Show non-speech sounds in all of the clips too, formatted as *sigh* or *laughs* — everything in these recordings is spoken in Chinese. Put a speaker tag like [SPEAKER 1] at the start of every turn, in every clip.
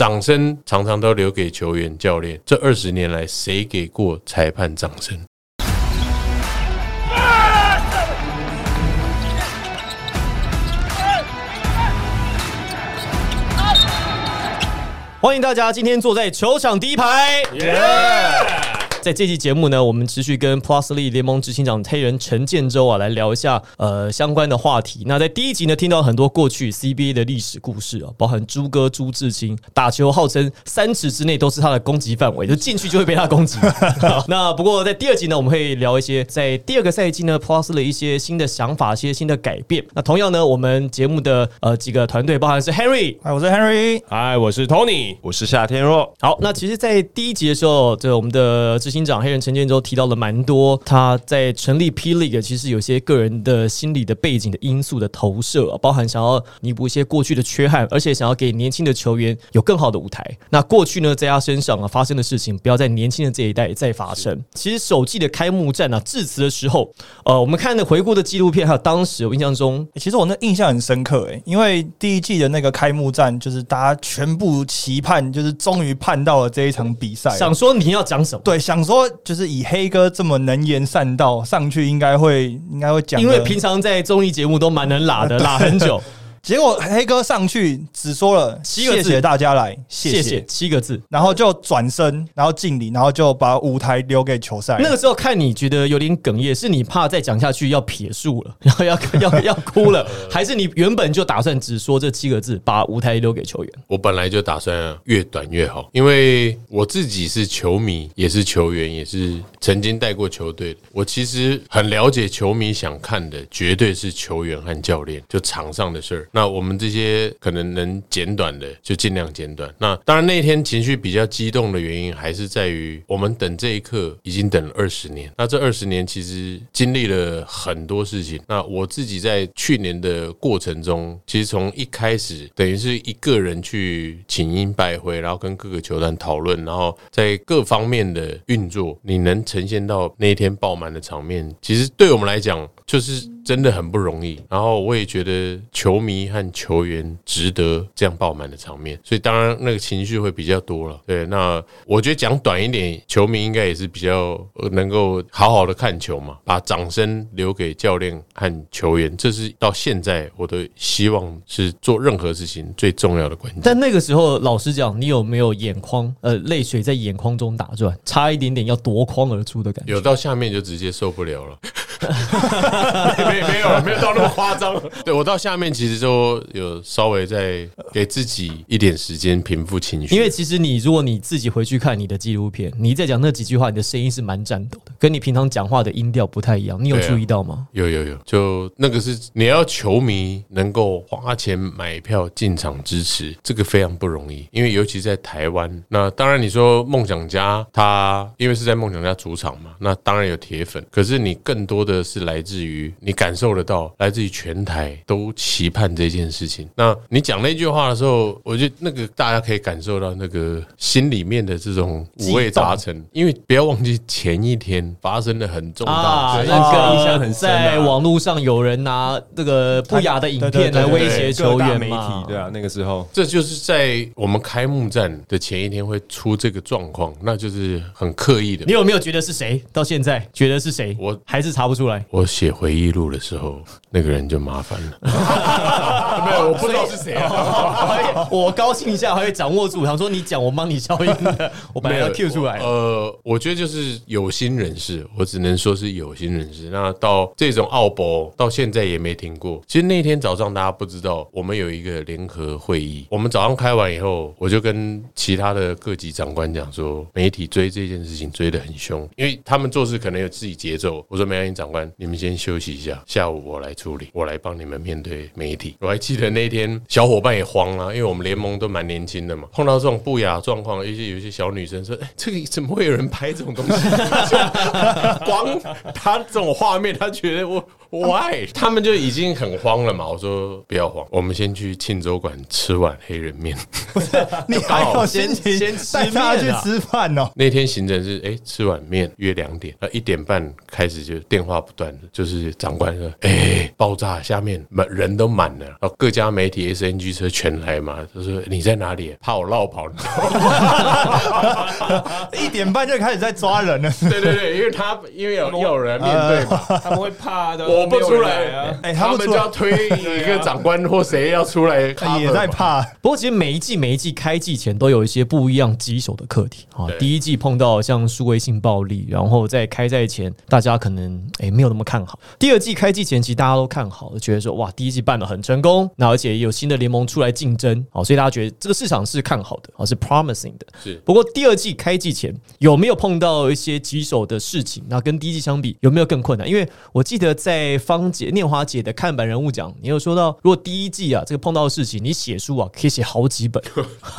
[SPEAKER 1] 掌声常常都留给球员、教练。这二十年来，谁给过裁判掌声？
[SPEAKER 2] 欢迎大家今天坐在球场第一排。在这期节目呢，我们持续跟 Plus Lee 联盟执行长黑人陈建州啊来聊一下呃相关的话题。那在第一集呢，听到很多过去 CBA 的历史故事啊，包含朱哥朱志清打球号称三尺之内都是他的攻击范围，就进去就会被他攻击。*laughs* 那不过在第二集呢，我们会聊一些在第二个赛季呢 Plusly 一些新的想法、一些新的改变。那同样呢，我们节目的呃几个团队，包含是 Henry，
[SPEAKER 3] 嗨，我是 Henry，
[SPEAKER 4] 嗨，我是 Tony，
[SPEAKER 5] 我是夏天若。
[SPEAKER 2] 好，那其实，在第一集的时候，这我们的执行长黑人陈建州提到了蛮多他在成立 P League 其实有些个人的心理的背景的因素的投射，包含想要弥补一些过去的缺憾，而且想要给年轻的球员有更好的舞台。那过去呢，在他身上啊发生的事情，不要在年轻的这一代再发生。其实首季的开幕战啊，致辞的时候，呃，我们看的回顾的纪录片，还有当时我印象中，
[SPEAKER 3] 其实我那印象很深刻诶，因为第一季的那个开幕战，就是大家全部期盼，就是终于盼到了这一场比赛。
[SPEAKER 2] 想说你要讲什么？
[SPEAKER 3] 对，想说就是以黑哥这么能言善道，上去应该会应该会讲，
[SPEAKER 2] 因为平常在综艺节目都蛮能拉的，*laughs* 拉很久。
[SPEAKER 3] 结果黑哥上去只说了七个字：“谢谢大家来，谢谢
[SPEAKER 2] 七个字。”
[SPEAKER 3] 然后就转身，然后敬礼，然后就把舞台留给球赛。
[SPEAKER 2] 那个时候看你觉得有点哽咽，是你怕再讲下去要撇树了，然 *laughs* 后要要要哭了，*laughs* 还是你原本就打算只说这七个字，把舞台留给球员？
[SPEAKER 1] 我本来就打算越短越好，因为我自己是球迷，也是球员，也是曾经带过球队的。我其实很了解球迷想看的，绝对是球员和教练，就场上的事儿。那我们这些可能能简短的，就尽量简短。那当然那天情绪比较激动的原因，还是在于我们等这一刻已经等了二十年。那这二十年其实经历了很多事情。那我自己在去年的过程中，其实从一开始等于是一个人去请缨拜会，然后跟各个球团讨论，然后在各方面的运作，你能呈现到那一天爆满的场面，其实对我们来讲就是真的很不容易。然后我也觉得球迷和球员值得这样爆满的场面，所以当然那个情绪会比较多了。对，那我觉得讲短一点，球迷应该也是比较能够好好的看球嘛，把掌声留给教练和球员，这是到现在我的希望是做任何事情最重要的关键。
[SPEAKER 2] 但那个时候，老实讲，你有没有眼眶呃泪水在眼眶中打转，差一点点要夺眶而出的感觉？
[SPEAKER 1] 有到下面就直接受不了了。*laughs* 没没有没有到那么夸张。*laughs* 对我到下面其实就有稍微在给自己一点时间平复情绪。
[SPEAKER 2] 因为其实你如果你自己回去看你的纪录片，你在讲那几句话，你的声音是蛮颤抖的，跟你平常讲话的音调不太一样。你有注意到吗？
[SPEAKER 1] 有有有，就那个是你要球迷能够花钱买票进场支持，这个非常不容易。因为尤其在台湾，那当然你说梦想家他因为是在梦想家主场嘛，那当然有铁粉，可是你更多的是来自于你感受得到，来自于全台都期盼这件事情。那你讲那句话的时候，我觉得那个大家可以感受到那个心里面的这种五味杂陈。因为不要忘记前一天发生了很重大，
[SPEAKER 2] 那个印象很深。在网络上有人拿这个不雅的影片来威胁球员
[SPEAKER 5] 媒体，对啊，那个时候
[SPEAKER 1] 这就是在我们开幕战的前一天会出这个状况，那就是很刻意的。
[SPEAKER 2] 你有没有觉得是谁？到现在觉得是谁？
[SPEAKER 1] 我
[SPEAKER 2] 还是查不出来。
[SPEAKER 1] 我写回忆录的时候，那个人就麻烦了。*laughs*
[SPEAKER 4] 没有，我不知道是谁。*laughs*
[SPEAKER 2] 我高兴一下还会掌握住，想说你讲，我帮你消音的。我本来要 Q 出来。
[SPEAKER 1] 呃，我觉得就是有心人士，我只能说是有心人士。那到这种奥博到现在也没停过。其实那天早上大家不知道，我们有一个联合会议。我们早上开完以后，我就跟其他的各级长官讲说，媒体追这件事情追得很凶，因为他们做事可能有自己节奏。我说没关系，长官，你们先休息一下，下午我来处理，我来帮你们面对媒体。我还记得那天小伙伴也慌了，因为我们联盟都蛮年轻的嘛，碰到这种不雅状况，一些有些小女生说：“哎，这个怎么会有人拍这种东西？” *laughs* 光他这种画面，他觉得我 Why？他们就已经很慌了嘛。我说不要慌，我们先去庆州馆吃碗黑人面。*laughs*
[SPEAKER 3] 你还有心情
[SPEAKER 2] 先吃
[SPEAKER 3] 带他去吃饭哦？
[SPEAKER 1] 那天行程是哎、吃碗面约两点，呃一点半开始就电话不断的，就是长官说哎、爆炸，下面满人都满了，然后各家媒体 SNG 车全来嘛，就说你在哪里？怕我绕跑，*laughs*
[SPEAKER 3] 一点半就开始在抓人了。
[SPEAKER 1] 对对对，因为他因为有 *laughs* 要有人面对嘛，
[SPEAKER 4] 他们会怕的，
[SPEAKER 1] 我不出来
[SPEAKER 4] 啊。
[SPEAKER 3] 哎他
[SPEAKER 1] 们就要推一个长官或谁要出来
[SPEAKER 3] 也在怕，
[SPEAKER 2] 不过其实每一季每一季开季前都有一些不一样棘手的课题啊。第一季碰到像数位性暴力，然后在开赛前大家可能哎没有那么看好。第二季开季前其实大家都看好，觉得说哇第一季办的很成功，那而且有新的联盟出来竞争，啊，所以大家觉得这个市场是看好的，啊是 promising 的。
[SPEAKER 1] 是
[SPEAKER 2] 不过第二季开季前有没有碰到一些棘手的事情？那跟第一季相比有没有更困难？因为我记得在芳姐、念华姐的看板人物奖，你有说到，如果第一季啊这个碰到的事情，你写书啊可以写好几本。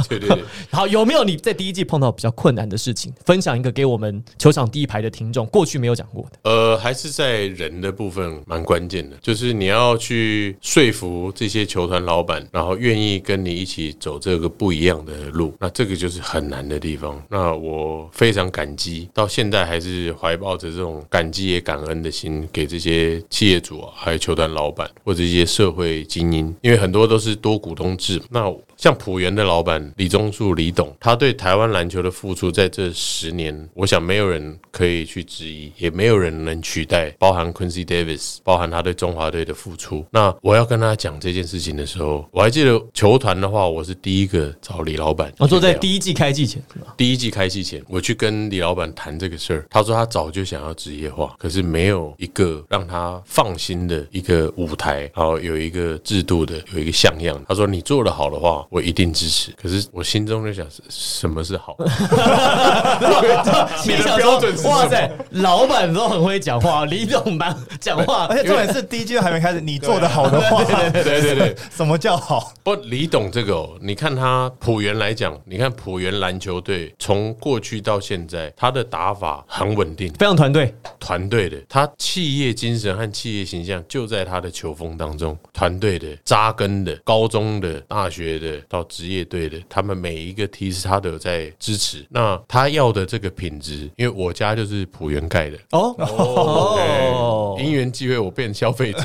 [SPEAKER 1] 对 *laughs* 对对。
[SPEAKER 2] 好，*laughs* 有没有你在第一季碰到比较困难的事情？分享一个给我们球场第一排的听众，过去没有讲过的。
[SPEAKER 1] 呃，还是在人的部分蛮关键的，就是你要去说服这些球团老板，然后愿意跟你一起走这个不一样的路，那这个就是很难的地方。那我非常感激，到现在还是怀抱着这种感激也感恩的心，给这些企业主啊，还有球团老板或者一些社会精英，因为很多都是多股东制。那像浦原的老板李宗树、李董，他对台湾篮球的付出，在这十年，我想没有人可以去质疑，也没有人能取代，包含 Quincy Davis，包含他对中华队的付出。那我要跟他讲这件事情的时候，我还记得球团的话，我是第一个找李老板。
[SPEAKER 2] 我说在第一季开季前是吧？
[SPEAKER 1] 第一季开季前，我去跟李老板谈这个事儿，他说他早就想要职业化，可是没有一个让他放心的一个舞台，然后有一个制度的，有一个像样。他说你做的好的话，我一定支持。可是我心中就想，什么是好？*laughs*
[SPEAKER 2] 你
[SPEAKER 1] 的标准是什么
[SPEAKER 2] 哇塞，老板都很会讲话，李总蛮讲话，
[SPEAKER 3] 而且重点是第一季都还没开始，你做的好的话，
[SPEAKER 1] 对对对。
[SPEAKER 3] 什么叫好？
[SPEAKER 1] 不，李董这个、哦，你看他浦原来讲，你看浦原篮球队从过去到现在，他的打法很稳定，
[SPEAKER 2] 非常团队。
[SPEAKER 1] 团队的，他企业精神和企业形象就在他的球风当中。团队的、扎根的、高中的、大学的到职业队的，他们每一个提示他都有在支持。那他要的这个品质，因为我家就是浦原盖的。
[SPEAKER 2] 哦哦，
[SPEAKER 1] 因缘际会，我变消费者。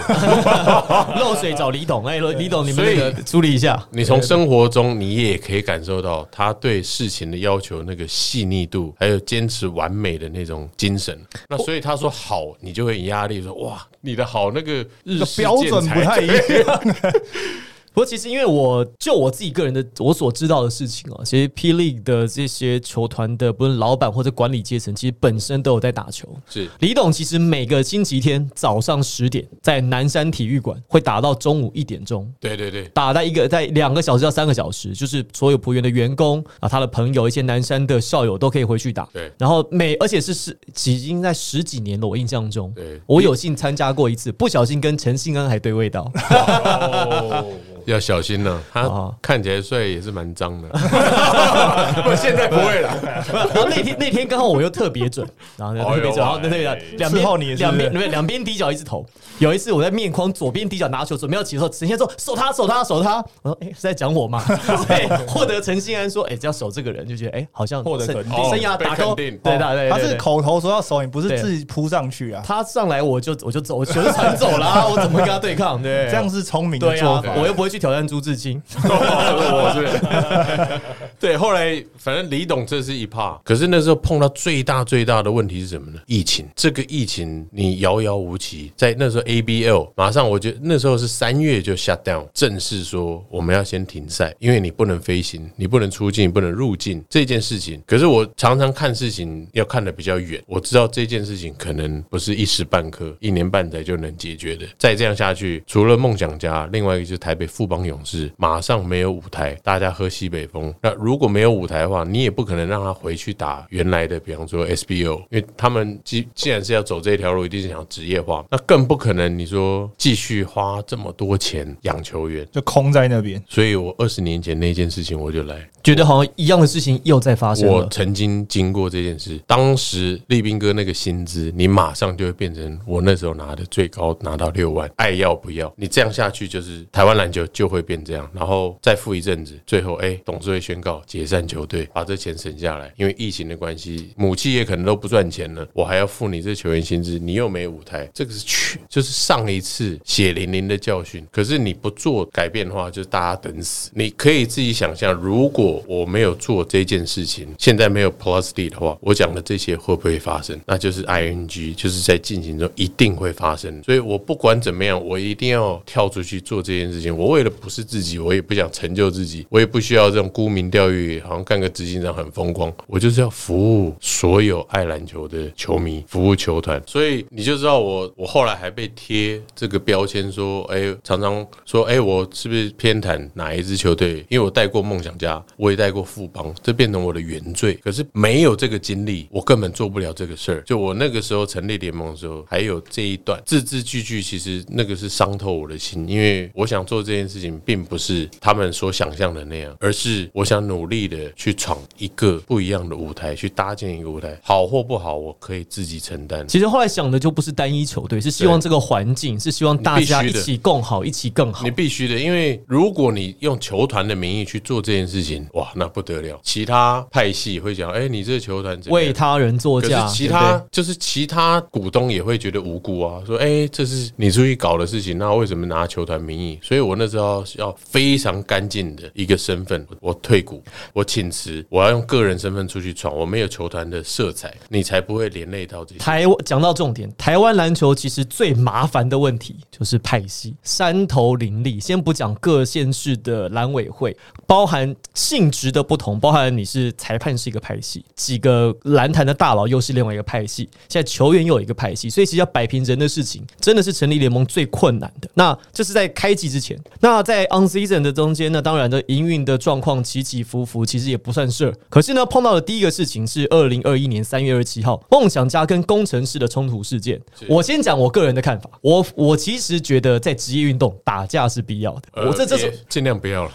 [SPEAKER 2] 漏水找李董，哎，李董，你们
[SPEAKER 1] 所以
[SPEAKER 2] 那个处理一下。
[SPEAKER 1] 你从生活中，你也可以感受到他对事情的要求那个细腻度，还有坚持完美的那种精神。那所以他说好，你就会有压力说哇，你的好那个日式
[SPEAKER 3] 标准不太一样。*laughs*
[SPEAKER 2] 不过其实因为我就我自己个人的我所知道的事情啊，其实霹雳的这些球团的不论老板或者管理阶层，其实本身都有在打球。
[SPEAKER 1] 是。
[SPEAKER 2] 李董其实每个星期天早上十点在南山体育馆会打到中午一点钟，
[SPEAKER 1] 对对对，
[SPEAKER 2] 打在一个在两个小时到三个小时，就是所有浦原的员工啊，他的朋友、一些南山的校友都可以回去打。
[SPEAKER 1] 对。
[SPEAKER 2] 然后每而且是是已经在十几年了，我印象中，
[SPEAKER 1] 对。
[SPEAKER 2] 我有幸参加过一次，不小心跟陈信安还对味道。*laughs*
[SPEAKER 1] 要小心呢、他
[SPEAKER 2] 哦。
[SPEAKER 1] 看起来睡也是蛮脏的，*laughs* 不，现在不会了。
[SPEAKER 2] 然后那天那天刚好我又特别准，然后特别准，然后对对对，两
[SPEAKER 3] 事后你也是
[SPEAKER 2] 边两边对两边低脚一直投。有一次我在面框左边低脚拿球准备要起的时候，陈先说守他守他守他，我说哎是在讲我吗？*laughs* 所以获得陈信安说哎只要守这个人就觉得哎好像
[SPEAKER 3] 获得肯定。
[SPEAKER 2] 生涯打勾，
[SPEAKER 1] 哦被肯定。
[SPEAKER 2] 对对对，
[SPEAKER 3] 他是
[SPEAKER 2] 对。对
[SPEAKER 3] 口头说要守你，不是自己扑上去啊。
[SPEAKER 2] 他上来我就我就走，我球就传走了啊，我怎么跟他对抗？对，
[SPEAKER 3] 这样是聪明的做法。，
[SPEAKER 2] 我又不会去挑战朱志清。*laughs*
[SPEAKER 1] 我是，对，后来反正李董这是一怕，可是那时候碰到最大最大的问题是什么呢？疫情，这个疫情你遥遥无期，在那时候 ABL 马上，我觉得那时候是三月就 shut down，正式说我们要先停赛，因为你不能飞行，你不能出境，不能入境这件事情。可是我常常看事情要看得比较远，我知道这件事情可能不是一时半刻、一年半载就能解决的。再这样下去，除了梦想家，另外一个就是台北富富邦勇士马上没有舞台，大家喝西北风。那如果没有舞台的话，你也不可能让他回去打原来的，比方说 SBO，因为他们既既然是要走这条路，一定是想职业化，那更不可能你说继续花这么多钱养球员。
[SPEAKER 3] 就空在那边。
[SPEAKER 1] 所以我二十年前那件事情我就来，
[SPEAKER 2] 觉得好像一样的事情又在发生。
[SPEAKER 1] 我曾经经过这件事，当时立斌哥那个薪资，你马上就会变成我那时候拿的最高拿到六万，爱要不要？你这样下去就是台湾篮球就会变这样，然后再付一阵子，最后哎，董事会宣告解散球队，把这钱省下来，因为疫情的关系，母企业可能都不赚钱了，我还要付你这球员薪资，你又没舞台，这个是去就是上一次血淋淋的教训。可是你不做改变的话，就是大家等死。你可以自己想象，如果我没有做这件事情，现在没有 Plus D 的话，我讲的这些会不会发生？那就是 ING，就是在进行中一定会发生。所以我不管怎么样，我一定要跳出去做这件事情。我为了不是自己，我也不想成就自己，我也不需要这种沽名钓誉，好像干个执行长很风光。我就是要服务所有爱篮球的球迷，服务球团。所以你就知道我，我后来还被贴这个标签，说，哎，常常说，哎，我是不是偏袒哪一支球队？因为我带过梦想家，我也带过富邦，这变成我的原罪。可是没有这个经历，我根本做不了这个事儿。就我那个时候成立联盟的时候，还有这一段字字句句，其实那个是伤透我的心。因为我想做这件事情，并不是他们所想象的那样，而是我想努力的去闯一个不一样的舞台，去搭建一个舞台，好或不好，我可以自己承担。
[SPEAKER 2] 其实后来想的就不是单一球队，是希望这个环境，是希望大家一起共好，一起更好
[SPEAKER 1] 你。必须的，因为如果你用球团的名义去做这件事情，哇，那不得了。其他派系会讲，哎，你这个球团怎
[SPEAKER 2] 为他人作
[SPEAKER 1] 可
[SPEAKER 2] 嫁，
[SPEAKER 1] 是其他就是其他股东也会觉得无辜啊，说哎、这是你出去搞的事情，那为什么拿球团名义？所以我那时候要非常干净的一个身份，我退股，我请辞，我要用个人身份出去闯，我没有球团的色彩，你才不会连累到这些。
[SPEAKER 2] 台湾讲到重点，台湾篮球其实最麻烦的问题就是派系，山头林立。先不讲各县市的篮委会，包含性质的不同，包含你是裁判是一个派系，几个篮坛的大佬又是另外一个派系，现在球员又有一个派系，所以其实要摆平人的事情，真的是成立联盟最困难的。那这是在开季之前，那在 on season 的中间呢，当然的营运的状况起起伏伏，其实也不算事儿。可是呢，碰到的第一个事情是二零二一年三月二十七号，梦想家跟工程师的冲突事件。我先讲我个人的看法，我我其实觉得在职业运动打架是必要的。
[SPEAKER 1] 呃
[SPEAKER 2] 我这这是
[SPEAKER 1] 尽量不要了，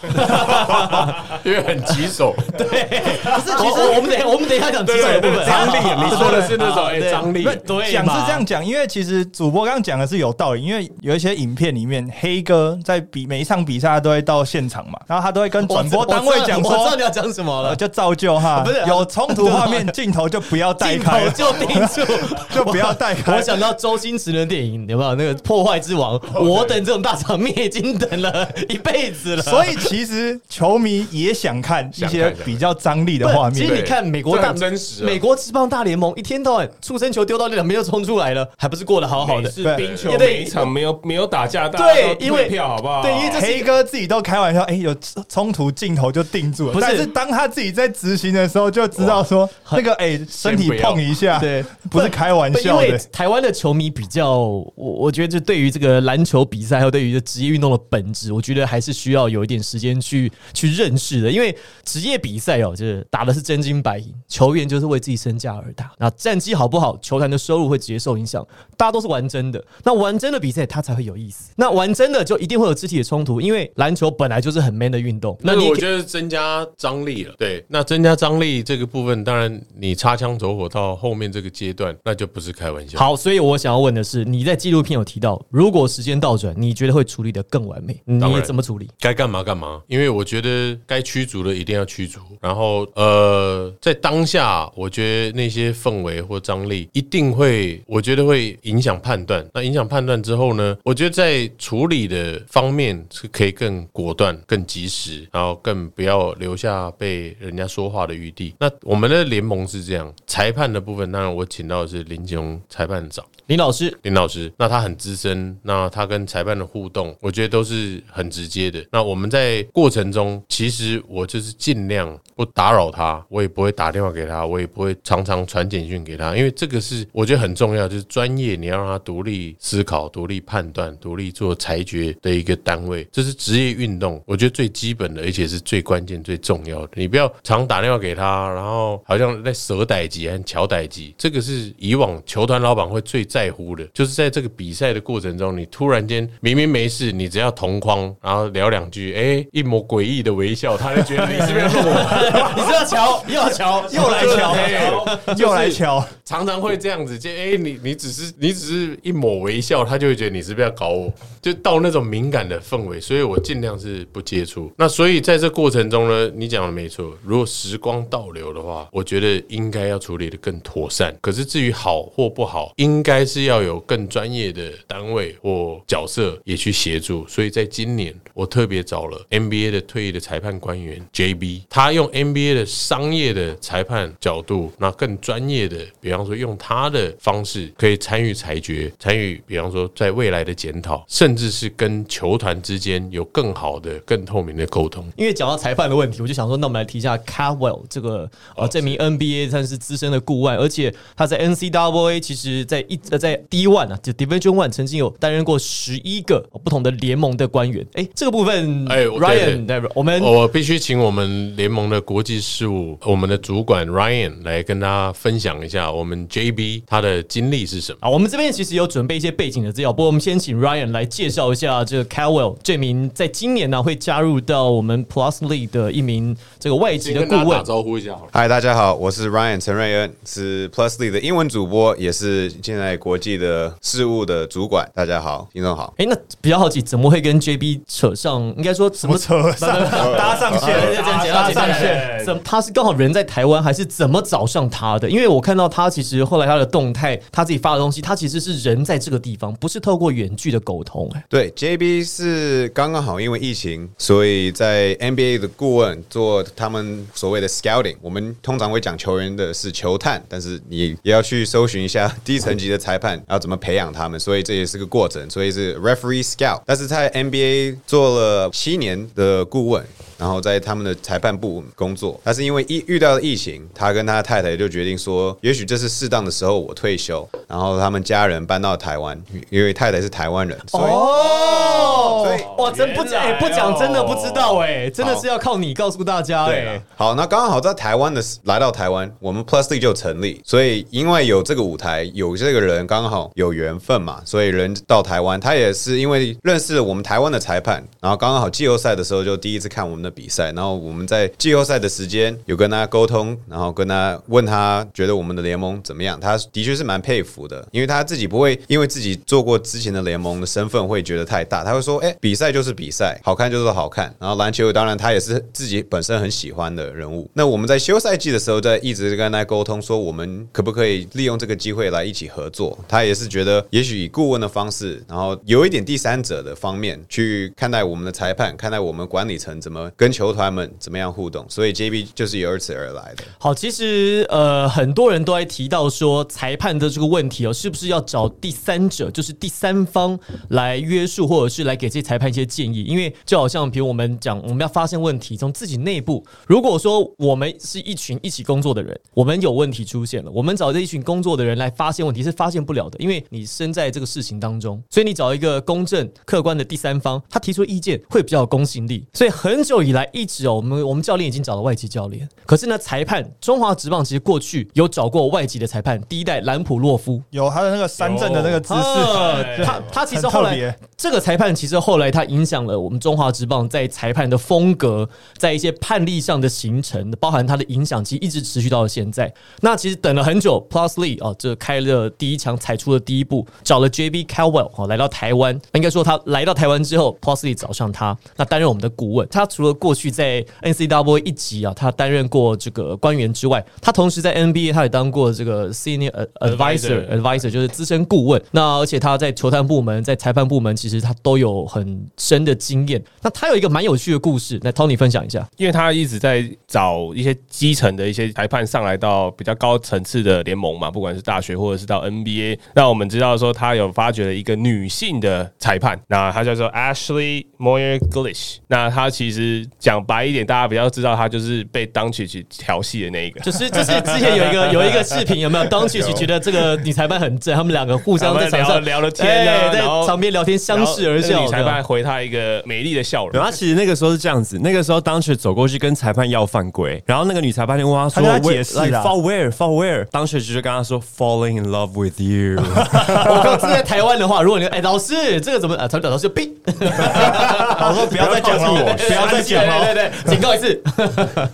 [SPEAKER 1] *laughs* 因为很棘手。*laughs* *laughs*
[SPEAKER 2] 对不是，其实我们等我们等一下讲棘手的部分，
[SPEAKER 1] 张力，你说的是那种哎张力。
[SPEAKER 2] 对
[SPEAKER 3] 讲是这样讲，因为其实主播刚刚讲的是有道理，因为有一些影片里面，黑哥在比每一场比赛他都会到现场嘛，然后他都会跟转播单位讲说
[SPEAKER 2] 我知道你。要讲什么
[SPEAKER 3] 呃，
[SPEAKER 2] 了，
[SPEAKER 3] 就照旧哈
[SPEAKER 2] 不是，
[SPEAKER 3] 有冲突画面镜头就不要带
[SPEAKER 2] 镜
[SPEAKER 3] 开，
[SPEAKER 2] 就定住。*laughs*
[SPEAKER 3] 就不要带开。
[SPEAKER 2] 我想到周星驰的电影，有没有那个《破坏之王》？我等这种大场面已经等了 *laughs* 一辈子了。
[SPEAKER 3] 所以其实球迷也想看一些比较张力的画面
[SPEAKER 2] 其实。你看美国大
[SPEAKER 1] 真实啊
[SPEAKER 2] 美国职棒大联盟一天到晚出生球丢到那两边就冲出来了，还不是过得好好的？
[SPEAKER 4] 是冰球
[SPEAKER 2] 对
[SPEAKER 4] 每一场没有没有打架，
[SPEAKER 2] 对因为
[SPEAKER 4] 票好不好？
[SPEAKER 2] 对因为这
[SPEAKER 3] 黑哥自己都开玩笑，哎、有冲突镜头就定住了。
[SPEAKER 2] 不是
[SPEAKER 3] 但是当他自己在执行的时候，就知道说那个哎、身体碰一下，
[SPEAKER 2] 对，
[SPEAKER 3] 不是开玩
[SPEAKER 2] 不因为
[SPEAKER 3] 笑的。
[SPEAKER 2] 台湾的球迷比较，我我觉得这对于这个篮球比赛，还有对于这职业运动的本质，我觉得还是需要有一点时间去去认识的。因为职业比赛哦，就是打的是真金白银，球员就是为自己身价而打。那战绩好不好，球团的收入会直接受影响。大家都是玩真的，那玩真的比赛它才会有意思。那玩真的就一定会有肢体的冲突，因为篮球本来就是很 man 的运动。那你
[SPEAKER 1] 那个我觉得是增加张力了。对，那增加张力这个部分，当然你擦枪走火到后面这个阶段，那就不是开玩笑。，
[SPEAKER 2] 好，所以我想要问的是，你在纪录片有提到，如果时间倒转，你觉得会处理的更完美？你
[SPEAKER 1] 当然
[SPEAKER 2] 怎么处理？
[SPEAKER 1] 该干嘛干嘛，因为我觉得该驱逐的一定要驱逐。然后呃，在当下，我觉得那些氛围或张力一定会，我觉得会影响判断。那影响判断之后呢，我觉得在处理的方面是可以更果断、更及时，然后更不要留留下被人家说话的余地。那我们的联盟是这样，裁判的部分，当然我请到的是林雄裁判长。
[SPEAKER 2] 林老师，
[SPEAKER 1] 林老师，那他很资深，那他跟裁判的互动，我觉得都是很直接的。那我们在过程中，其实我就是尽量不打扰他，我也不会打电话给他，我也不会常常传简讯给他，因为这个是我觉得很重要，就是专业，你要让他独立思考、独立判断、独立做裁决的一个单位。这是职业运动，我觉得最基本的，而且是最关键、最重要的。你不要常打电话给他，然后好像在舍歹级和乔歹级，这个是以往球团老板会最在乎的，就是在这个比赛的过程中，你突然间明明没事，你只要同框，然后聊两句，哎，一抹诡异的微笑，他就觉得你是不是要我？
[SPEAKER 2] 你是要瞧，又要瞧，
[SPEAKER 3] 又来瞧又来瞧，
[SPEAKER 1] 常常会这样子，就哎、你你只是你只是一抹微笑，他就会觉得你是不是要搞我，就到那种敏感的氛围，所以我尽量是不接触。那所以在这过程中呢，你讲的没错，如果时光倒流的话，我觉得应该要处理的更妥善。可是至于好或不好，应该是要有更专业的单位或角色也去协助。所以在今年，我特别找了 NBA 的退役的裁判官员 JB，他用 NBA 的商业的裁判角度，那更专业的，比方说用他的方式可以参与裁决，参与比方说在未来的检讨，甚至是跟球团之间有更好的、更透明的沟通。
[SPEAKER 2] 因为讲到裁判的问题，我就想说，那我们来提一下 Caldwell 这个呃这名 NBA 算是资深的顾问，而且他在 NCAA 其实在一呃在 D One 啊，就 Division One 曾经有担任过十一个不同的联盟的官员。哎，这个部分，
[SPEAKER 1] 哎
[SPEAKER 2] Ryan，对我们
[SPEAKER 1] 我必须请我们联盟的国际事务，我们的主管 Ryan 来跟大家分享一下我们 JB 他的经历是什么。
[SPEAKER 2] 啊，我们这边其实有准备一些背景的资料，不过我们先请 Ryan 来介绍一下这个 Caldwell 这名在今年呢会加入到我们 Plus League 的一名这个外籍的顾问。
[SPEAKER 1] 打招呼一下好了。
[SPEAKER 5] 嗨，大家好，我是 Ryan 陈瑞恩，是 Plusley 的英文主播，也是现在国际的事务的主管。大家好，听众好。
[SPEAKER 2] 哎，那比较好奇，怎么会跟 JB 扯上？应该说怎么
[SPEAKER 3] 扯上搭上线搭上线？*laughs*
[SPEAKER 2] 怎么他是刚好人在台湾，还是怎么找上他的？因为我看到他其实后来他的动态，他自己发的东西，他其实是人在这个地方，不是透过远距的沟通。哎，
[SPEAKER 5] 对，JB 是刚刚好，因为疫情，所以在 NBA 的顾问做他们所谓的 scouting。我们通常会讲球员的是球探，但是你也要去搜寻一下 *laughs* 低层级的裁判要怎么培养他们，所以这也是个过程。所以是 referee scout，但是在 NBA 做了七年的顾问。然后在他们的裁判部工作，但是因为疫遇到了疫情，他跟他太太就决定说，也许这是适当的时候我退休。然后他们家人搬到台湾，因为太太是台湾人，所以
[SPEAKER 2] 哦
[SPEAKER 5] 所以
[SPEAKER 2] 哇，真不讲，哎，不讲真的不知道，哎，真的是要靠你告诉大家，哎。
[SPEAKER 5] 对，，好，那刚好在台湾的来到台湾，我们 Plus League 就成立，所以因为有这个舞台，有这个人刚好有缘分嘛，所以人到台湾，他也是因为认识了我们台湾的裁判，然后刚刚好季后赛的时候就第一次看我们的比赛，然后我们在季后赛的时间有跟他沟通，然后跟他问他觉得我们的联盟怎么样，他的确是蛮佩服的，因为他自己不会因为自己做过之前的联盟的身份会觉得太大，他会说，哎、比赛就是比赛，好看就是好看，然后篮球当然他也是自己本身很喜欢的人物。那我们在休赛季的时候，在一直跟他沟通说，我们可不可以利用这个机会来一起合作？他也是觉得，也许以顾问的方式，然后有一点第三者的方面去看待我们的裁判，看待我们管理层怎么跟球团们怎么样互动。所以 JB 就是由此而来的。
[SPEAKER 2] 好，其实呃，很多人都在提到说，裁判的这个问题哦，是不是要找第三者，就是第三方来约束，或者是来给这些裁判一些建议？因为就好像比如我们讲，我们要发现问题，从自己内部，如果说我们是一群一起工作的人，我们有问题出现了，我们找这一群工作的人来发现问题是发现不了的，因为你身在这个事情当中，所以你找一个公正、客观的第三方，他提出意见会比较有公信力。所以很久以来一直哦，我们我们教练已经找了外籍教练，可是呢，裁判中华职棒其实过去有找过外籍的裁判，第一代兰普洛夫。
[SPEAKER 3] 有他的那个三振的那个姿
[SPEAKER 2] 啊
[SPEAKER 3] 势，
[SPEAKER 2] 他他其实后来这个裁判其实后来他影响了我们中华职棒在裁判的风格，在一些判例上的形成，包含他的影响，其实一直持续到了现在。那其实等了很久，Plus Lee 哦，这开了第一枪，踩出了第一步，找了 JB Caldwell 哦来到台湾。应该说他来到台湾之后，Plus Lee 找上他，那担任我们的顾问。他除了过去在 NCWA 一级啊，他担任过这个官员之外，他同时在 NBA 他也当过这个 Senior Advisor Advisor 就是资深顾问。那而且他在球探部门、在裁判部门，其实他都有很深的经验。那他有一个蛮有趣的故事，来 Tony 分享一下。
[SPEAKER 4] 因为他一直在找一些基层的一些裁判上来到比较高层次的联盟嘛，不管是大学或者是到 NBA。那我们知道说他有发掘了一个女性的裁判，那她叫做 Ashley Moyer Glish。那她其实实讲白一点，大家比较知道他就是被当曲去调戏的那一个。
[SPEAKER 2] 就是就是之前有一个 *laughs* 有一个视频有没有？当曲曲觉得这个女裁判很正，他们两个互相在场 *laughs*
[SPEAKER 4] 聊
[SPEAKER 2] 上
[SPEAKER 4] 聊了天啊，
[SPEAKER 2] 哎在场边聊天相视而笑。
[SPEAKER 4] 女裁判回他一个美丽的笑容
[SPEAKER 6] 然。后其实那个时候是这样子，那个时候当时走过去跟裁判要犯规，然后那个女裁判就问他说
[SPEAKER 3] 解释
[SPEAKER 6] where fall where”，当时就跟他说 “falling in love with you”。*laughs*
[SPEAKER 2] 我刚这在台湾的话，如果你哎老师这个怎么啊？他们老师就呸，
[SPEAKER 3] 我说不要再讲了，不要再
[SPEAKER 2] 对对对，警告一次。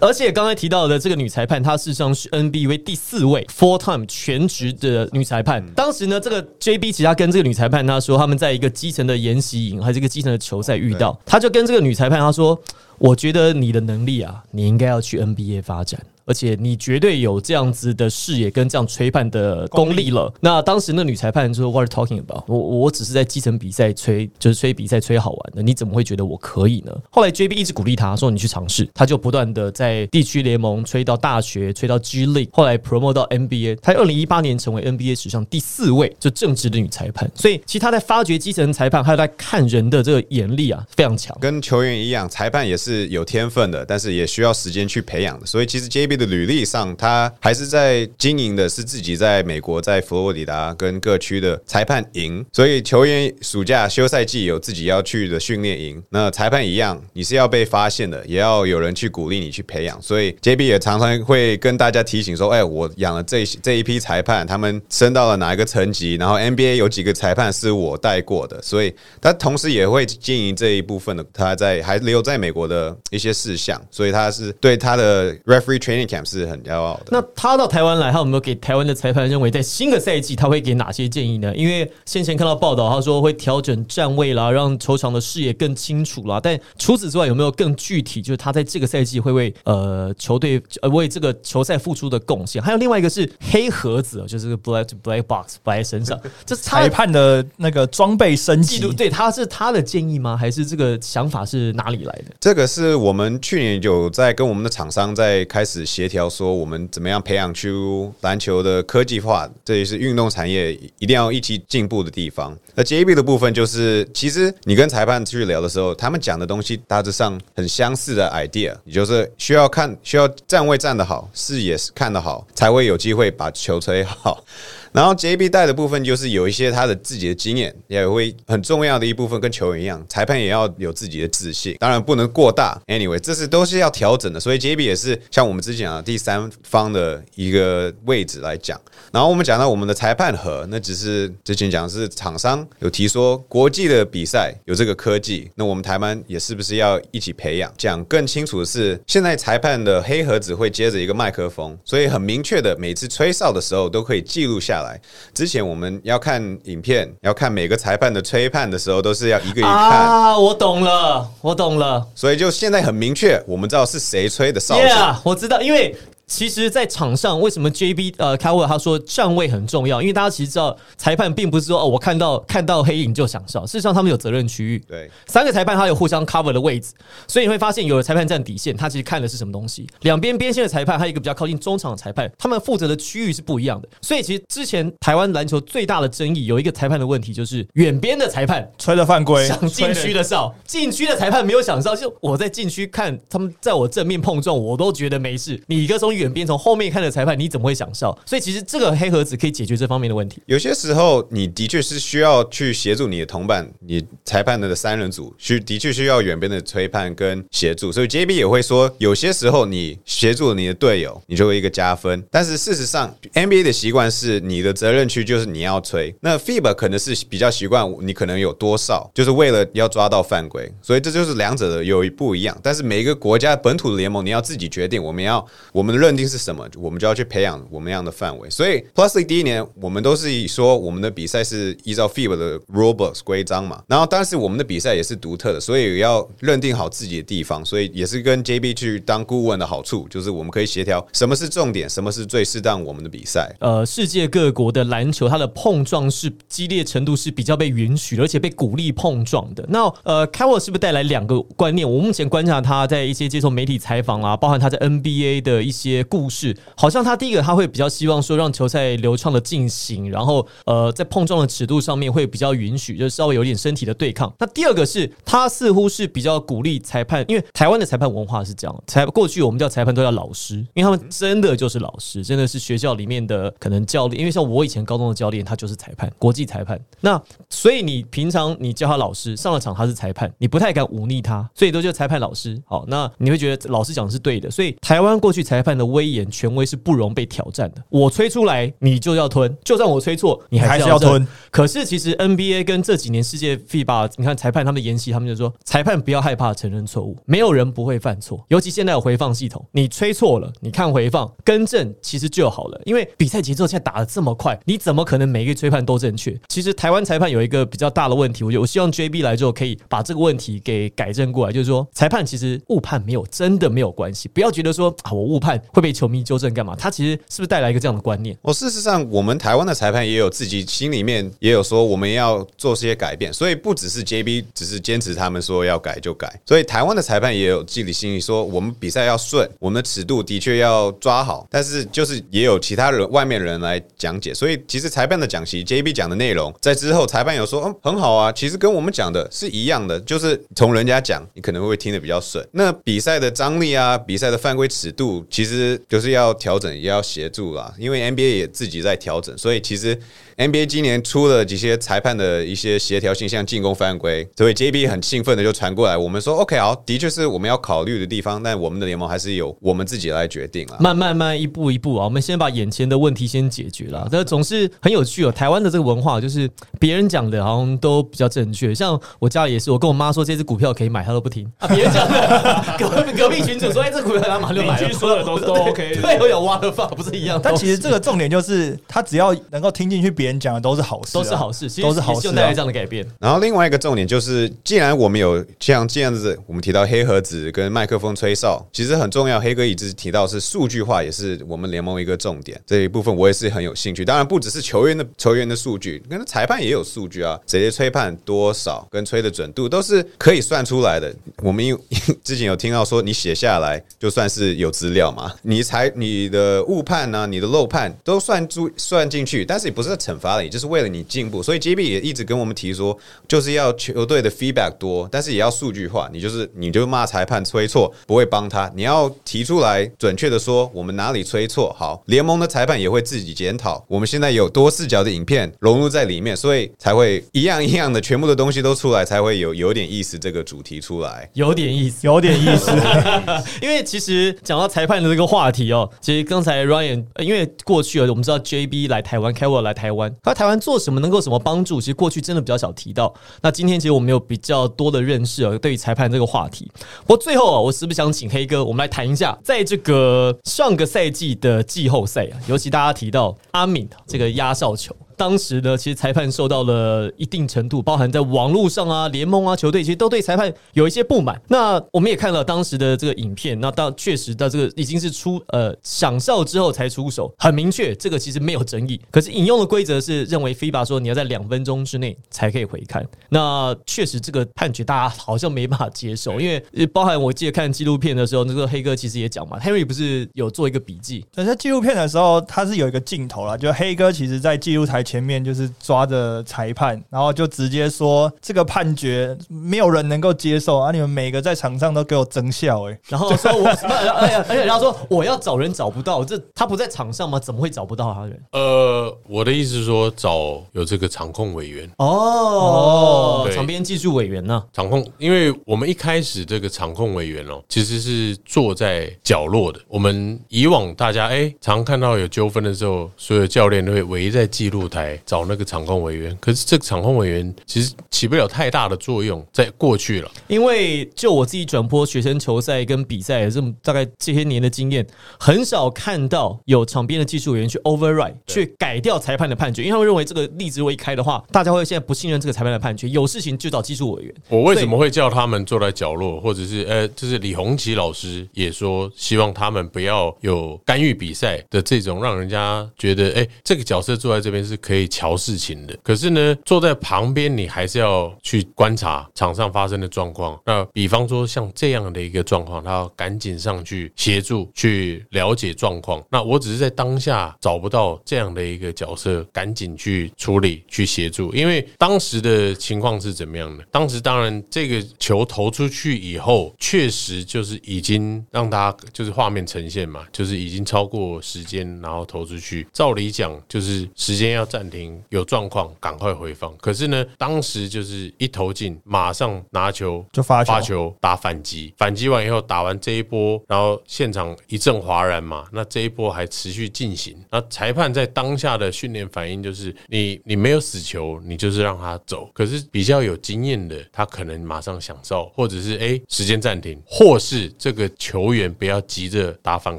[SPEAKER 2] 而且刚才提到的这个女裁判，她事实上是 NBA 第四位 full time 全职的女裁判。当时呢，这个 JB 其实他跟这个女裁判他说，他们在一个基层的研习营还是一个基层的球赛遇到，他就跟这个女裁判他说：“我觉得你的能力啊，你应该要去 NBA 发展。”而且你绝对有这样子的视野跟这样吹判的功力了。那当时那女裁判说：“What are you talking about？我我只是在基层比赛吹，就是吹比赛吹好玩的，你怎么会觉得我可以呢？”后来 JB 一直鼓励他说：“你去尝试。”他就不断的在地区联盟吹到大学，吹到 G League，后来 promote 到 NBA。他二零一八年成为 NBA 史上第四位就正直的女裁判。所以其实他在发掘基层裁判，还有在看人的这个眼力啊，非常强。
[SPEAKER 5] 跟球员一样，裁判也是有天分的，但是也需要时间去培养的。所以其实 JB 的履历上，他还是在经营的是自己在美国、在佛罗里达跟各区的裁判营。所以球员暑假休赛季有自己要去的训练营，那裁判一样，你是要被发现的，也要有人去鼓励你去培养。所以 JB 也常常会跟大家提醒说：“哎，我养了这这一批裁判，他们升到了哪一个层级？然后 NBA 有几个裁判是我带过的，所以他同时也会经营这一部分的他在还留在美国的一些事项，所以他是对他的 referee training camp 是很骄傲的。
[SPEAKER 2] 那他到台湾来，他有没有给台湾的裁判认为在新的赛季他会给哪些建议呢？因为先前看到报道，他说会调整站位啦，让球场的视野更清楚啦。但除此之外，有没有更具体？就是他在这个赛季会为呃球队呃为这个球赛付出的贡献？还有另外一个是黑盒子，就是 black black box 摆在身上，这
[SPEAKER 3] 裁判的那个装备升级，，
[SPEAKER 2] 对，他是他的建议吗？还是这个想法是哪里来的？
[SPEAKER 5] 这个是我们去年有在跟我们的厂商在开始协调，说我们怎么样培养出篮球的科技化，这也是运动产业一定要一起进步的地方。那 JB 的部分就是，其实你跟裁判去聊的时候，他们讲的东西大致上很相似的 idea，也就是需要看需要站位站得好，视野看得好，才会有机会把球吹好。然后 JB 带的部分就是有一些他的自己的经验，也会很重要的一部分，跟球员一样，裁判也要有自己的自信，当然不能过大。Anyway，这是都是要调整的，所以 JB 也是像我们之前讲的第三方的一个位置来讲。然后我们讲到我们的裁判盒，那只是之前讲是厂商有提说国际的比赛有这个科技，那我们台湾也是不是要一起培养？讲更清楚的是，现在裁判的黑盒子会接着一个麦克风，所以很明确的，每次吹哨的时候都可以记录下来。之前我们要看影片，要看每个裁判的吹判的时候，都是要一个一个看，
[SPEAKER 2] 啊，我懂了，我懂了。
[SPEAKER 5] 所以就现在很明确，我们知道是谁吹的哨子。
[SPEAKER 2] Yeah，我知道，因为其实，在场上为什么 JB 呃开沃他说站位很重要？因为大家其实知道，裁判并不是说哦，我看到看到黑影就想笑，事实上他们有责任区域。
[SPEAKER 5] 对，
[SPEAKER 2] 三个裁判他有互相 cover 的位置，所以你会发现有的裁判站底线，他其实看的是什么东西；两边边线的裁判，还有一个比较靠近中场的裁判，他们负责的区域是不一样的。所以其实之前台湾篮球最大的争议有一个裁判的问题，就是远边的裁判
[SPEAKER 3] 吹了犯规，
[SPEAKER 2] 想禁区的哨，禁区的裁判没有想哨，就我在禁区看他们在我正面碰撞，我都觉得没事。你一个从远边从后面看的裁判，你怎么会想笑？所以其实这个黑盒子可以解决这方面的问题。
[SPEAKER 5] 有些时候你的确是需要去协助你的同伴，你裁判的三人组需的确需要远边的吹判跟协助，所以 JB 也会说，有些时候你协助你的队友，你就会一个加分。但是事实上，NBA 的习惯是你的责任区就是你要吹，那 FIBA 可能是比较习惯你可能有多少，就是为了要抓到犯规，所以这就是两者的有一不一样。但是每一个国家本土的联盟，你要自己决定我们要我们的认定是什么，我们就要去培养我们样的范围。所以 Plus League 第一年，我们都是以说我们的比赛是依照 FIBA 的 rulebooks 规章嘛，然后但是我们的比赛也是独特的，所以要认定好自己的地方，所以也是跟 JB 去当顾问的好处，就是我们可以协调什么是重点，什么是最适当我们的比赛。
[SPEAKER 2] 呃，世界各国的篮球，它的碰撞是激烈程度是比较被允许，而且被鼓励碰撞的。那呃 c a r o l 是不是带来两个观念？我目前观察他在一些接受媒体采访啊，包含他在 NBA 的一些故事，好像他第一个他会比较希望说让球赛流畅的进行，然后呃在碰撞的尺度上面会比较允许，就稍微有点身体的对抗。那第二个是他似乎是比较鼓励裁判，因为台湾的裁判文化是这样，裁过去我们叫裁判都叫老师，因为他们真的就是老师，真的是学校里面的可能教练，因为像我以前高中的教练他就是裁判，国际裁判。那所以你平常你叫他老师，上了场他是裁判，你不太敢忤逆他，所以都叫裁判老师。好，那你会觉得老师讲的是对的，所以台湾过去裁判的威严权威是不容被挑战的。我吹出来你就要吞，就算我吹错，你还是要
[SPEAKER 3] 吞。
[SPEAKER 2] 可是其实 NBA 跟这几年世界 FIBA，你看裁判他们研习，他们就说裁判不要害怕承认错误，没有人不会犯错，尤其现在有回放系统，你吹错了，你看回放更正，其实就好了。因为比赛节奏现在打得这么快，你怎么可能每一个吹判都正确？其实台湾裁判有一个比较大的问题，我觉得我希望 JB 来之后可以把这个问题给改正过来，就是说裁判其实误判没有真的没有关系，不要觉得说啊我误判会被球迷纠正干嘛？他其实是不是带来一个这样的观念？
[SPEAKER 5] 哦事实上，我们台湾的裁判也有自己心里面也有说我们要做些改变，所以不只是 JB 只是坚持他们说要改就改，所以台湾的裁判也有自己心里说我们比赛要顺，我们的尺度的确要抓好，但是就是也有其他人外面人来讲解，所以其实裁判的讲席 JB 讲的内容，在之后裁判有说嗯很好啊，其实跟我们讲的是一样的，就是从人家讲，你可能会听得比较顺。那比赛的张力啊，比赛的犯规尺度，其实就是要调整，也要协助啦。因为 NBA 也自己在调整，所以其实 NBA 今年出了几些裁判的一些协调性，像进攻犯规，所以 JB 很兴奋的就传过来，我们说 OK 好，的确是我们要考虑的地方，但我们的联盟还是有我们自己来决定啦。
[SPEAKER 2] 慢慢慢一步一步啊，我们先把眼前的问题先解决了。这总是很有趣哦。台湾的这个文化就是别人讲的好像都比较正确，像我家里也是，我跟我妈说这只股票可以买，她都不听啊。别人讲的，*laughs* 隔壁隔壁群主说哎，这股票他马上就买了，
[SPEAKER 4] 邻居说的都都 OK
[SPEAKER 2] 对，我有挖的放不是一样，
[SPEAKER 3] 但其实这个重点就是，他只要能够听进去别人讲的都是好事啊，
[SPEAKER 2] 都是好事，
[SPEAKER 3] 都是好事啊
[SPEAKER 2] 也希望带来这。样的改变。
[SPEAKER 5] 然后另外一个重点就是，既然我们有像这样子，我们提到黑盒子跟麦克风吹哨，其实很重要。黑哥一直提到是数据化，也是我们联盟一个重点。这一部分我也是很有兴趣。当然不只是球员的球员的数据，跟裁判也有数据啊，谁吹判多少跟吹的准度都是可以算出来的。我们有 *laughs* 之前有听到说，你写下来就算是有资料嘛，你裁你的误判呢、你的漏判都算注算进去，但是也不是在惩罚你，就是为了你进步。所以 JB 也一直跟我们提说，就是要球队的 feedback 多，但是也要数据化。你就是你就骂裁判吹错，不会帮他，你要提出来准确的说我们哪里吹错。好，联盟的裁判也会自己检讨。我们现在有多视角的影片融入在里面，所以才会一样一样的全部的东西都出来，才会有有点意思这个主题出来。
[SPEAKER 2] 有点意思，
[SPEAKER 3] 有点意思，*laughs*
[SPEAKER 2] 因为其实讲到裁判的这个话题哦，其实刚才 Ryan，因为过去啊，我们知道 JB 来台湾 k e v i 来台湾，他台湾做什么能够什么帮助？其实过去真的比较少提到。那今天其实我们有比较多的认识啊，对于裁判这个话题。我最后啊，我是不是想请黑哥，我们来谈一下，在这个上个赛季的季后赛啊，尤其大家提到阿敏这个压哨球。当时呢，其实裁判受到了一定程度，包含在网络上啊、联盟啊、球队，其实都对裁判有一些不满。那我们也看了当时的这个影片，那到确实的这个已经是出呃响哨之后才出手，很明确，这个其实没有争议。可是引用的规则是认为 FIBA 说你要在两分钟之内才可以回看。那确实这个判决大家好像没办法接受，因为包含我记得看纪录片的时候，那个黑哥其实也讲嘛，Henry 不是有做一个笔记，
[SPEAKER 3] 但是纪录片的时候，他是有一个镜头啦，就黑哥其实在记录台前面就是抓着裁判，然后就直接说这个判决没有人能够接受啊！你们每个在场上都给我争笑哎、
[SPEAKER 2] 然后说我什么，哎呀而且他说我要找人找不到，这他不在场上吗？怎么会找不到他人？
[SPEAKER 1] 呃，我的意思是说，找有这个场控委员，
[SPEAKER 2] 哦场边技术委员呢？
[SPEAKER 1] 场控，因为我们一开始这个场控委员哦，其实是坐在角落的。我们以往大家哎，常看到有纠纷的时候，所有教练都会围在记录台找那个场控委员。可是这个场控委员其实起不了太大的作用，在过去了。
[SPEAKER 2] 因为就我自己转播学生球赛跟比赛的这么大概这些年的经验，很少看到有场边的技术委员去 override 去改掉裁判的判决，因为他们认为这个例子如果一开的话，大家会现在不信任这个裁判的判决，有事情就找技术委员。
[SPEAKER 1] 我为什么会叫他们坐在角落，或者是呃，就是李红旗老师也说，希望他们不要有干预比赛的这种让人家觉得，哎、这个角色坐在这边是可以瞧事情的。可是呢，坐在旁边你还是要去观察场上发生的状况。那比方说像这样的一个状况，他要赶紧上去协助去了解状况。那我只是在当下找不到这样的一个角色，赶紧去处理去协助。因为当时的情况是怎么样的？当时当然这个球投出去以后，确实就是已经让大家就是画面呈现嘛，就是已经超过时间，然后投出去。照理讲就是时间要暂停，有状况赶快回放。可是呢，当时就是一投进，马上拿球
[SPEAKER 3] 就发球
[SPEAKER 1] 发球打反击，反击完以后打完这一波，然后现场一阵哗然嘛。那这一波还持续进行，那裁判在当下的训练反应就是，你你没有死球，你就是让他走。可是比较有经验的，他可能马上享受，或者是哎时间暂停，或是这个球员不要急着打反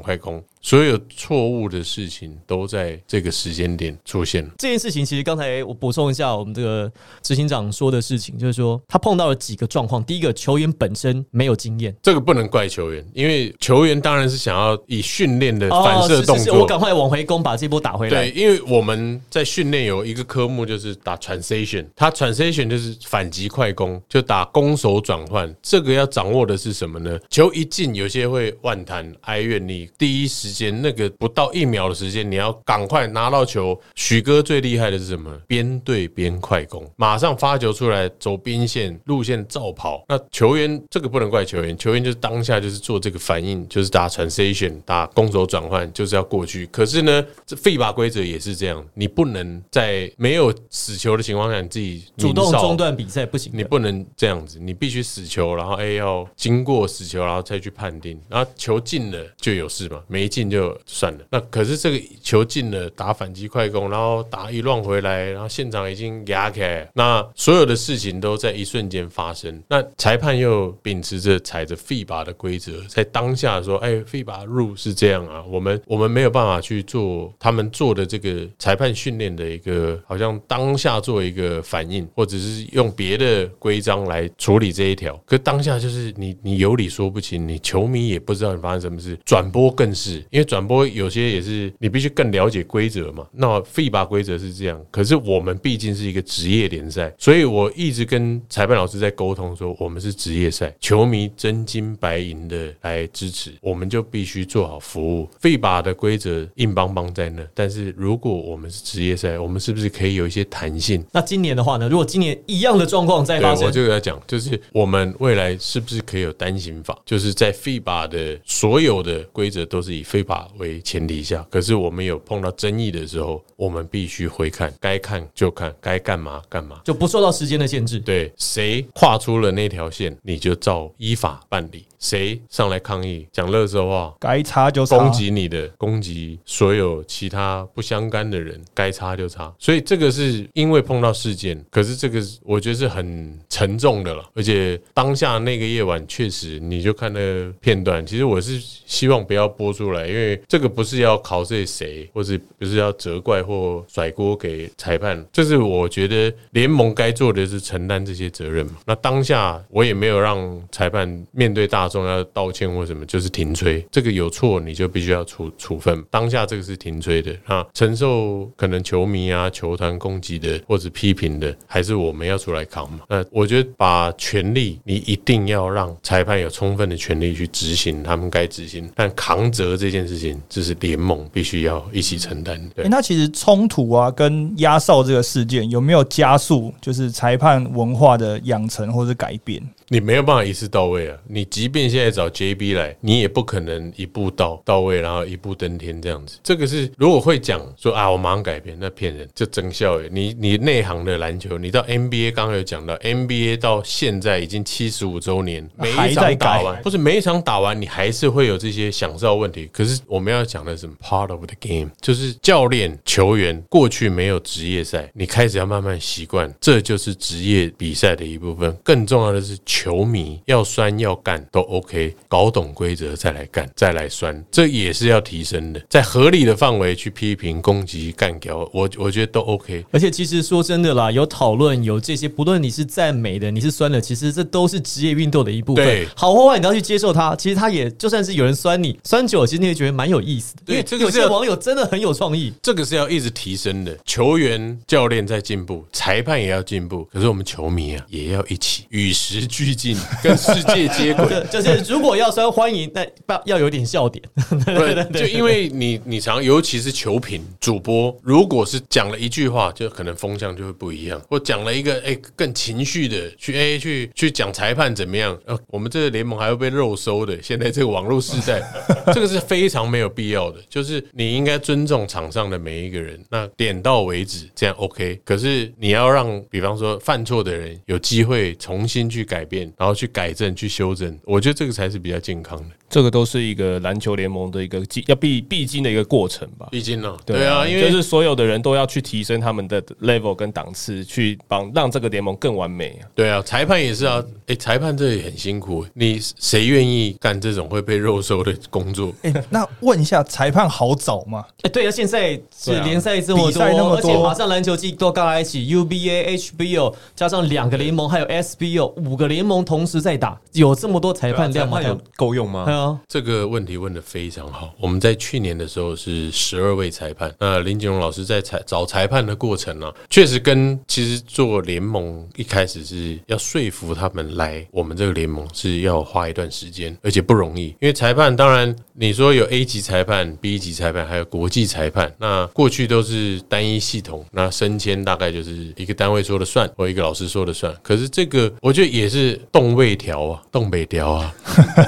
[SPEAKER 1] 快攻。所有错误的事情都在这个时间点出现了。
[SPEAKER 2] 这件事情其实刚才我补充一下，我们这个执行长说的事情，就是说他碰到了几个状况。第一个，球员本身没有经验，
[SPEAKER 1] 这个不能怪球员，因为球员当然是想要以训练的反射
[SPEAKER 2] 是是是，
[SPEAKER 1] 动作。
[SPEAKER 2] 我赶快往回攻，把这波打回来。
[SPEAKER 1] 对，因为我们在训练有一个科目就是打 transition，它 transition 就是反击快攻，就打攻守转换。这个要掌握的是什么呢？球一进，有些会万弹哀怨，你第一时间那个不到一秒的时间，你要赶快拿到球。许哥最厉害的是什么？边对边快攻，马上发球出来，走边线路线照跑。那球员这个不能怪球员，球员就是当下就是做这个反应，就是打 transition，打攻守转换，就是要过去。可是呢，这 FIBA 规则也是这样，你不能在没有死球的情况下，你自己
[SPEAKER 2] 主动中断比赛不行，
[SPEAKER 1] 你不能这样子，你必须死球，然后哎要经过死球，然后再去判定，然后球进了就有事嘛，没进进就算了。那可是这个球进了，打反击快攻，然后打一乱回来，然后现场已经压开，那所有的事情都在一瞬间发生。那裁判又秉持着踩着 FIBA 的规则，在当下说，哎，FIBA rule 是这样啊，我们我们没有办法去做他们做的这个裁判训练的一个，好像当下做一个反应，或者是用别的规章来处理这一条。可当下就是你你有理说不清，你球迷也不知道你发生什么事，转播更是，因为转播有些也是你必须更了解规则嘛。那 FIBA 规则是这样，可是我们毕竟是一个职业联赛，所以我一直跟裁判老师在沟通说，我们是职业赛，球迷真金白银的来支持，我们就必须做好服务。FIBA 的规则硬邦邦在那，但是如果我们是职业赛，我们是不是可以有一些弹性？
[SPEAKER 2] 那今年的话呢？如果今年一样的状况再
[SPEAKER 1] 对，
[SPEAKER 2] 发生
[SPEAKER 1] 我，就要讲，就是我们未来是不是可以有单行法？就是在 FIBA 的所有的规则都是以 FIBA 为前提下，可是我们有碰到争议的时候，我们必须回看，该看就看，该干嘛干嘛。
[SPEAKER 2] 就不受到时间的限制。
[SPEAKER 1] 对，谁跨出了那条线，你就照依法办理。谁上来抗议讲乐色话，
[SPEAKER 3] 该擦就擦。
[SPEAKER 1] 攻击你的，攻击所有其他不相干的人，该插就插。所以这个是因为碰到事件，可是这个我觉得是很沉重的了。而且当下那个夜晚，确实你就看那个片段，其实我是希望不要播出来，因为这个不是要考这谁，或者不是要责怪或甩锅给裁判，这是我觉得联盟该做的是承担这些责任嘛。那当下我也没有让裁判面对大众要道歉或什么，就是停吹。这个有错你就必须要处处分。当下这个是停吹的啊，承受可能球迷啊、球团攻击的或者批评的，还是我们要出来扛嘛。那我觉得把权力，你一定要让裁判有充分的权利去执行他们该执行，但扛责这件件事情，这是联盟必须要一起承担的。对
[SPEAKER 3] 那其实冲突啊，跟压哨这个事件有没有加速，就是裁判文化的养成或者改变？
[SPEAKER 1] 你没有办法一次到位啊！你即便现在找 JB 来，你也不可能一步到到位，然后一步登天这样子。这个是如果会讲说啊，我马上改变，那骗人，就真笑耶！你你内行的篮球，你到 NBA 刚刚有讲到，NBA 到现在已经七十五周年，每一
[SPEAKER 3] 还在改
[SPEAKER 1] 场打完，不是每一场打完，你还是会有这些享受问题。可是我们要讲的是 part of the game，就是教练、球员过去没有职业赛，你开始要慢慢习惯，这就是职业比赛的一部分。更重要的是球迷要酸要干都 OK，搞懂规则再来干再来酸，这也是要提升的，在合理的范围去批评、攻击、干掉，我我觉得都 OK。
[SPEAKER 2] 而且其实说真的啦，有讨论有这些，不论你是赞美的，你是酸的，其实这都是职业运动的一部分
[SPEAKER 1] 对。
[SPEAKER 2] 好或坏你都要去接受它。其实它也就算是有人酸你，酸久了，其实你也觉得蛮有意思的。
[SPEAKER 1] 对
[SPEAKER 2] 因为有些
[SPEAKER 1] 这个是
[SPEAKER 2] 网友真的很有创意。
[SPEAKER 1] 这个是要一直提升的，球员、教练在进步，裁判也要进步，可是我们球迷啊，也要一起与时俱进，跟世界接轨。*laughs*
[SPEAKER 2] 就就是如果要说欢迎，那要要有点笑点。*laughs*
[SPEAKER 1] 对，就因为你你常尤其是球评主播，如果是讲了一句话，就可能风向就会不一样。或讲了一个哎、更情绪的去哎、去去讲裁判怎么样？呃，我们这个联盟还会被肉收的。现在这个网络时代，*laughs* 这个是非常没有必要的。就是你应该尊重场上的每一个人，那点到为止，这样 OK。可是你要让，比方说犯错的人有机会重新去改变，然后去改正、去修正，我觉得这个才是比较健康的。
[SPEAKER 4] 这个都是一个篮球联盟的一个必要必必经的一个过程吧。
[SPEAKER 1] 毕竟呢，对啊，因为
[SPEAKER 4] 就是所有的人都要去提升他们的 level 跟档次，去帮让这个联盟更完美啊。
[SPEAKER 1] 对啊，裁判也是啊，哎、裁判这也很辛苦，你谁愿意干这种会被肉收的工作？
[SPEAKER 3] 哎、那问一下，裁判好找吗？
[SPEAKER 2] 哎，对啊，现在是联赛这么
[SPEAKER 3] 比赛那
[SPEAKER 2] 多，
[SPEAKER 3] 么多
[SPEAKER 2] 而且马上篮球季都刚在一起，UBA、HBO 加上两个联盟，还有 SBO 五个联盟同时在打，有这么多裁判量吗？
[SPEAKER 6] 够用吗
[SPEAKER 2] 对？啊，
[SPEAKER 1] 这个问题问的非常好。我们在去年的时候是十二位裁判，那林景荣老师在裁找裁判的过程呢、确实跟其实做联盟一开始是要说服他们来我们这个联盟是要花一段时间，而且不容易。因为裁判当然你说有 A 级裁判、B 级裁判，还有国际裁判，那过去都是单一系统，那升迁大概就是一个单位说了算，或一个老师说了算。可是这个我觉得也是动位调啊，动北调啊，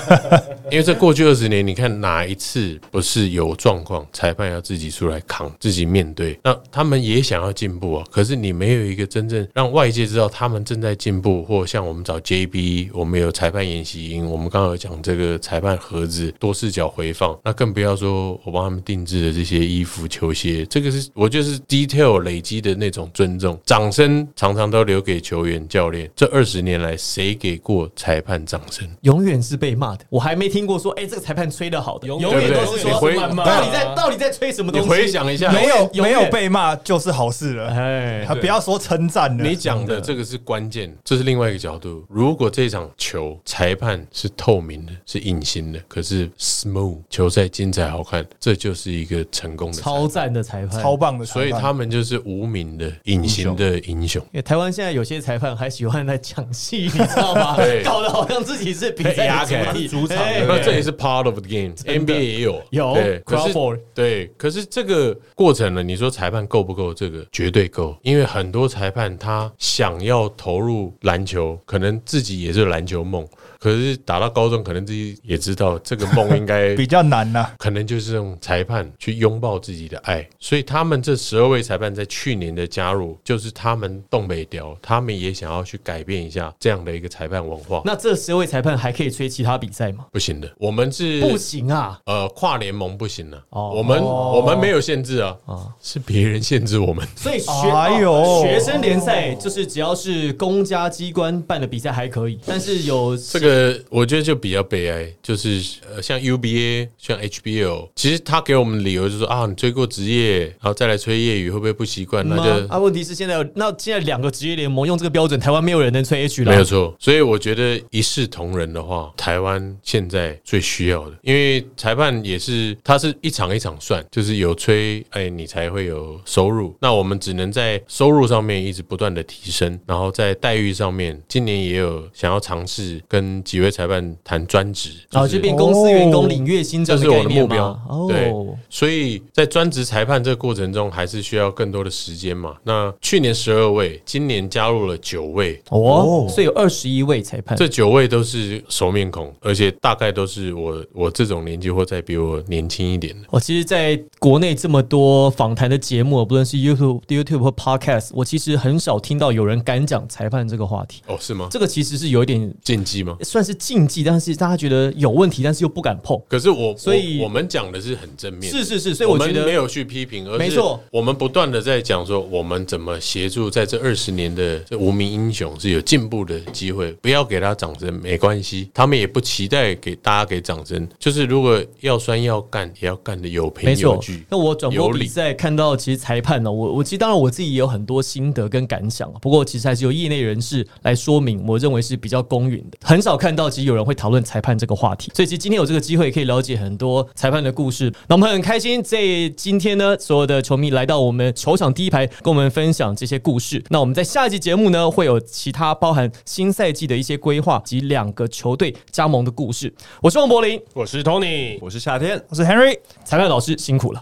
[SPEAKER 1] *laughs* 因为在过去二十年，你看哪一次不是有状况，裁判要自己出来扛，自己面对？那他们也想要进步啊，可是你没有一个真正让外界知道他们正在进步，或像我们找 JB，我们有裁判演习营，我们刚刚有讲这个裁判盒子多视角回放，那更不要说我帮他们定制的这些衣服、球鞋，这个是我就是 detail 累积的那种尊重，掌声常常都留给球员、教练。这二十年来，谁给过裁判掌声？
[SPEAKER 2] 永远是被骂的。我还没听过说，哎，这个裁判吹的好的，永
[SPEAKER 4] 永
[SPEAKER 2] 远
[SPEAKER 1] 对
[SPEAKER 2] 都是到底在到底在吹什么
[SPEAKER 1] 你
[SPEAKER 2] 东西？
[SPEAKER 1] 回想一下，
[SPEAKER 3] 没有没有被骂就是好事了。
[SPEAKER 2] 哎，
[SPEAKER 3] 他不要说称赞了，
[SPEAKER 1] 你讲的这个是关键，这是另外一个角度。如果这场球裁判是透明的，是隐形的，可是 smooth 球赛精彩好看，这就是一个成功的
[SPEAKER 2] 超赞的裁判，
[SPEAKER 3] 超棒的裁判，
[SPEAKER 1] 所以他们就是无名的隐形的英雄。
[SPEAKER 2] 因为台湾现在有些裁判还喜欢在抢戏，你知道吗？搞得好像自己是比赛的主体，
[SPEAKER 6] 主场
[SPEAKER 1] 这也是 part of the game，NBA 也有
[SPEAKER 2] 有
[SPEAKER 1] 对，可是
[SPEAKER 2] Crawford
[SPEAKER 1] 对，可是这个过程呢，你说裁判够不够？这个绝对够，因为很多裁判他想要投入篮球，可能自己也是篮球梦，可是打到高中，可能自己也知道这个梦应该 *laughs*
[SPEAKER 3] 比较难呐、
[SPEAKER 1] 可能就是用裁判去拥抱自己的爱，所以他们这十二位裁判在去年的加入，就是他们东北调，他们也想要去改变一下这样的一个裁判文化。
[SPEAKER 2] 那这十位裁判还可以吹其他比赛吗？
[SPEAKER 1] 不行的，我们是
[SPEAKER 2] 不行啊！
[SPEAKER 1] 呃跨联盟不行了、
[SPEAKER 2] 哦
[SPEAKER 1] 我们我们没有限制啊，是别人限制我们。
[SPEAKER 2] 所以学、
[SPEAKER 3] 哎呦
[SPEAKER 2] 哦学生联赛就是只要是公家机关办的比赛还可以，但是有
[SPEAKER 1] 这个我觉得就比较悲哀，就是呃，像 UBA、像 HBL，其实他给我们的理由就是说啊，你追过职业，然后再来吹业余，会不会不习惯？那就
[SPEAKER 2] 啊，问题是现在有那现在两个职业联盟用这个标准，台湾没有人能吹 H 了，
[SPEAKER 1] 没有错，所以我觉得一视同仁的话，台湾现在最需要的，因为裁判也是，他是一场一场算，就是有吹，哎，你才会有收入。那我们只能在收入上面一直不断的提升，然后在待遇上面，今年也有想要尝试跟几位裁判谈专职，就是
[SPEAKER 2] 然后就变公司员工领月薪这
[SPEAKER 1] 这是我的目标。
[SPEAKER 2] 哦，
[SPEAKER 1] 对，所以在专职裁判这个过程中，还是需要更多的时间嘛。那去年十二位，今年加入了九位，
[SPEAKER 2] 哦，所以有二十一位裁判。
[SPEAKER 1] 这九位都是熟面孔，而且大概都是我我这种年纪或再比我年轻一点的。
[SPEAKER 2] 我其实在国内这么多访谈的节目，不论是 YouTube、YouTube 或 Podcast，我其实很少听到有人敢讲裁判这个话题。
[SPEAKER 1] 哦，是吗？
[SPEAKER 2] 这个其实是有一点
[SPEAKER 1] 禁忌吗？
[SPEAKER 2] 算是禁忌，但是大家觉得有问题，但是又不敢碰。
[SPEAKER 1] 可是我，
[SPEAKER 2] 所以
[SPEAKER 1] 我我们讲的是很正面，
[SPEAKER 2] 是是是，所以
[SPEAKER 1] 我
[SPEAKER 2] 我觉得
[SPEAKER 1] 们没有去批评，
[SPEAKER 2] 没错
[SPEAKER 1] 我们不断的在讲说，我们怎么协助在这二十年的这无名英雄是有进步的机会，不要给他掌声没关系，他们也不期待给大家给掌声，就是如果要酸要干，也要干的有凭
[SPEAKER 2] 没错
[SPEAKER 1] 有据。，
[SPEAKER 2] 那我转播比赛看到，其实裁判呢，我我其实当然我自己也有很多心得跟感想，不过其实还是由业内人士来说明，我认为是比较公允的。很少看到其实有人会讨论裁判这个话题，所以其实今天有这个机会可以了解很多裁判的故事。那我们很开心，在今天呢，所有的球迷来到我们球场第一排，跟我们分享这些故事。那我们在下一集节目呢，会有其他包含新赛季的一些规划及两个球队加盟的故事。我是王柏林，
[SPEAKER 4] 我是 Tony，
[SPEAKER 6] 我是夏天。
[SPEAKER 3] 我是 Henry。
[SPEAKER 2] 裁判老师辛苦了。